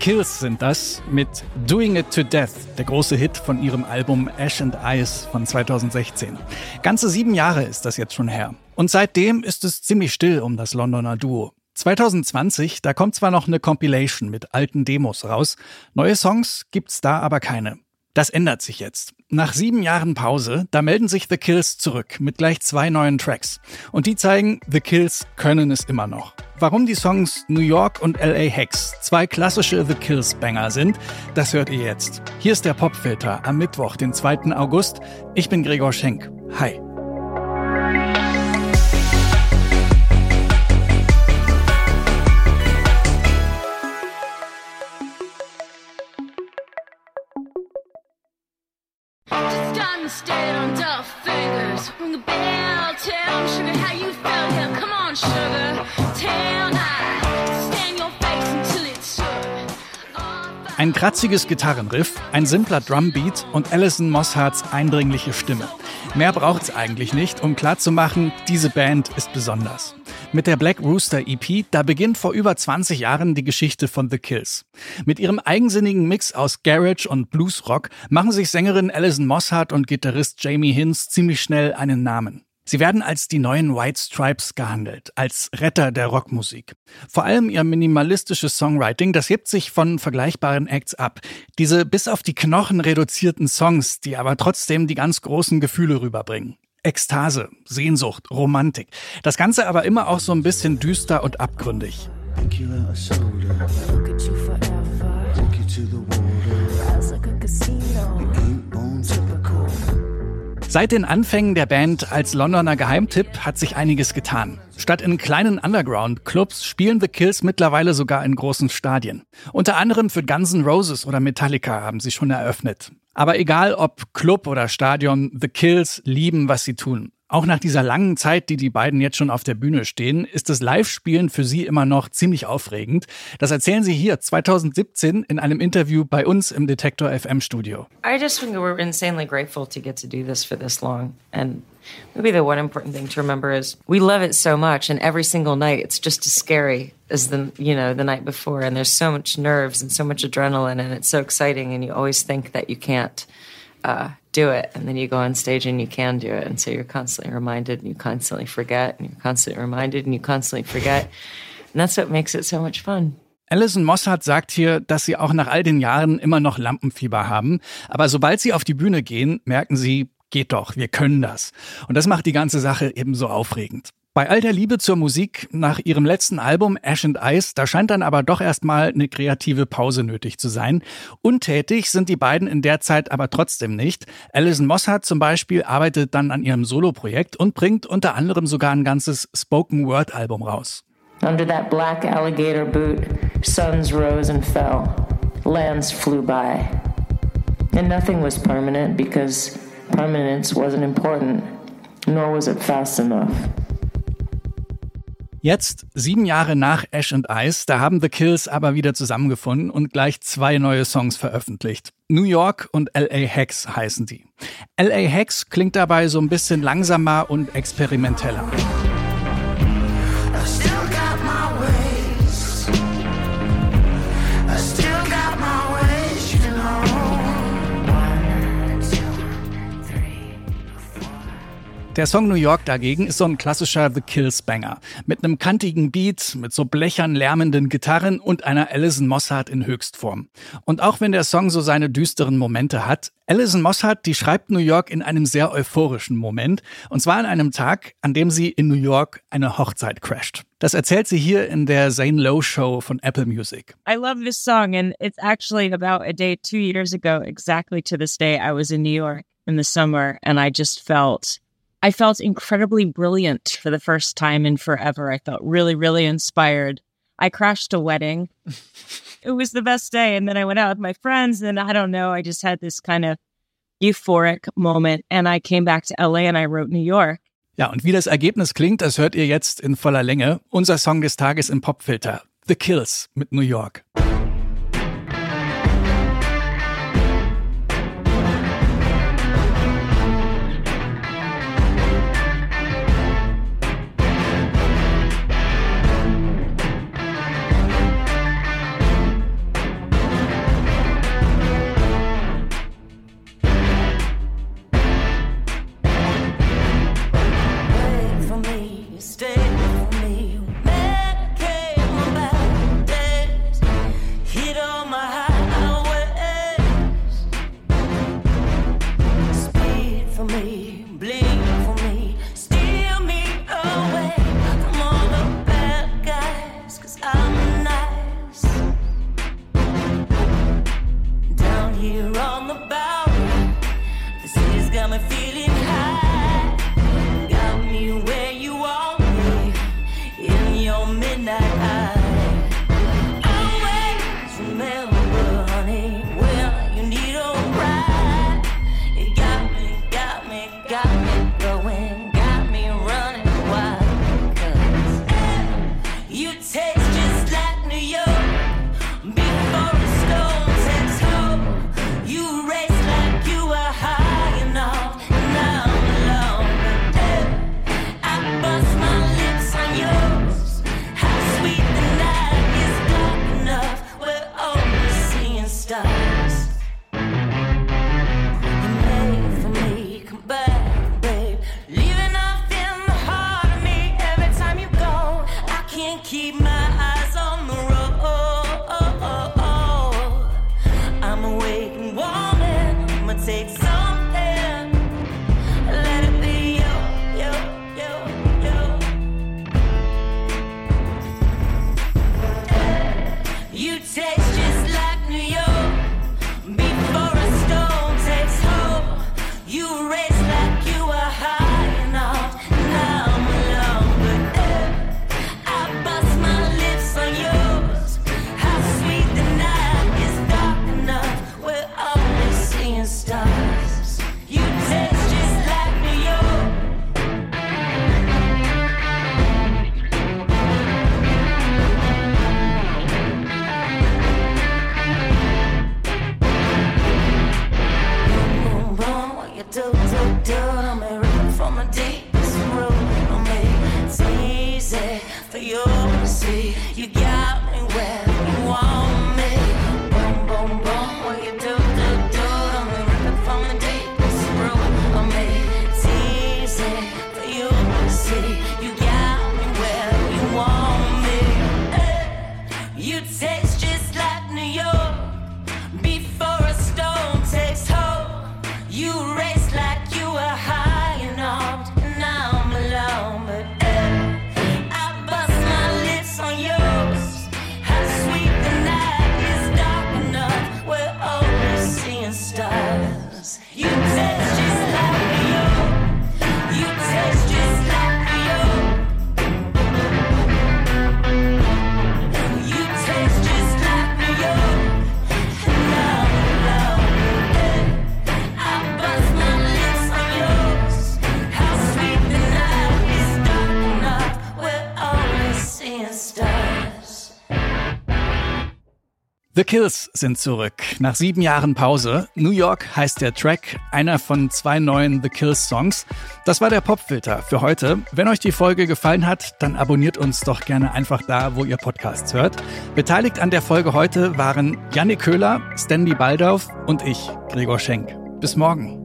Kills sind das mit Doing It to Death, der große Hit von ihrem Album Ash and Ice von 2016. Ganze sieben Jahre ist das jetzt schon her. Und seitdem ist es ziemlich still um das Londoner Duo. 2020, da kommt zwar noch eine Compilation mit alten Demos raus, neue Songs gibt's da aber keine. Das ändert sich jetzt. Nach sieben Jahren Pause, da melden sich The Kills zurück mit gleich zwei neuen Tracks. Und die zeigen, The Kills können es immer noch. Warum die Songs New York und LA Hex zwei klassische The Kills Banger sind, das hört ihr jetzt. Hier ist der Popfilter am Mittwoch, den 2. August. Ich bin Gregor Schenk. Hi. Ein kratziges Gitarrenriff, ein simpler Drumbeat und Alison Mossharts eindringliche Stimme. Mehr braucht's eigentlich nicht, um klarzumachen, diese Band ist besonders. Mit der Black Rooster EP, da beginnt vor über 20 Jahren die Geschichte von The Kills. Mit ihrem eigensinnigen Mix aus Garage und Bluesrock machen sich Sängerin Alison Mosshart und Gitarrist Jamie Hinz ziemlich schnell einen Namen. Sie werden als die neuen White Stripes gehandelt, als Retter der Rockmusik. Vor allem ihr minimalistisches Songwriting, das hebt sich von vergleichbaren Acts ab. Diese bis auf die Knochen reduzierten Songs, die aber trotzdem die ganz großen Gefühle rüberbringen. Ekstase, Sehnsucht, Romantik. Das Ganze aber immer auch so ein bisschen düster und abgründig. Seit den Anfängen der Band als Londoner Geheimtipp hat sich einiges getan. Statt in kleinen Underground-Clubs spielen The Kills mittlerweile sogar in großen Stadien. Unter anderem für Guns N' Roses oder Metallica haben sie schon eröffnet. Aber egal ob Club oder Stadion, The Kills lieben, was sie tun. Auch nach dieser langen Zeit, die die beiden jetzt schon auf der Bühne stehen, ist das Live-Spielen für sie immer noch ziemlich aufregend. Das erzählen sie hier 2017 in einem Interview bei uns im Detektor FM Studio. I just think we're insanely grateful to get to do this for this long and maybe the one important thing to remember is we love it so much and every single night it's just as scary as the you know the night before and there's so much nerves and so much adrenaline and it's so exciting and you always think that you can't uh, do it. And then you go on stage and you can do it. And so you're constantly reminded and you constantly forget and you're constantly reminded and you constantly forget. And that's what makes it so much fun. Alison Mossart sagt hier, dass sie auch nach all den Jahren immer noch Lampenfieber haben. Aber sobald sie auf die Bühne gehen, merken sie, geht doch, wir können das. Und das macht die ganze Sache ebenso aufregend. Bei all der Liebe zur Musik nach ihrem letzten Album Ash and Ice, da scheint dann aber doch erstmal eine kreative Pause nötig zu sein. Untätig sind die beiden in der Zeit aber trotzdem nicht. Alison Mossart zum Beispiel arbeitet dann an ihrem Soloprojekt und bringt unter anderem sogar ein ganzes Spoken Word Album raus. Under that black alligator boot, suns rose and fell, lands flew by. And nothing was permanent because permanence wasn't important, nor was it fast enough. Jetzt, sieben Jahre nach Ash and Ice, da haben The Kills aber wieder zusammengefunden und gleich zwei neue Songs veröffentlicht. New York und LA Hex heißen die. LA Hex klingt dabei so ein bisschen langsamer und experimenteller. Der Song New York dagegen ist so ein klassischer The Kills Banger. Mit einem kantigen Beat, mit so blechern lärmenden Gitarren und einer Alison Mossart in Höchstform. Und auch wenn der Song so seine düsteren Momente hat, Alison Mossart, die schreibt New York in einem sehr euphorischen Moment. Und zwar an einem Tag, an dem sie in New York eine Hochzeit crasht. Das erzählt sie hier in der Zane Lowe Show von Apple Music. I love this song and it's actually about a day two years ago, exactly to this day, I was in New York in the summer and I just felt I felt incredibly brilliant for the first time in forever. I felt really, really inspired. I crashed a wedding. it was the best day. And then I went out with my friends, and I don't know, I just had this kind of euphoric moment. And I came back to LA and I wrote New York. Ja, und wie das Ergebnis klingt, das hört ihr jetzt in voller Länge. Unser Song des Tages im Popfilter. The Kills mit New York. keep my eyes on the road. I'm awake and warming. I'ma take something. Let it be you, you, you, you. You take. do, do, do to me right from the deepest root of me. It's easy for you to see. You get Kills sind zurück. Nach sieben Jahren Pause. New York heißt der Track, einer von zwei neuen The Kills Songs. Das war der Popfilter für heute. Wenn euch die Folge gefallen hat, dann abonniert uns doch gerne einfach da, wo ihr Podcasts hört. Beteiligt an der Folge heute waren Jannik Köhler, Stanley Baldauf und ich, Gregor Schenk. Bis morgen.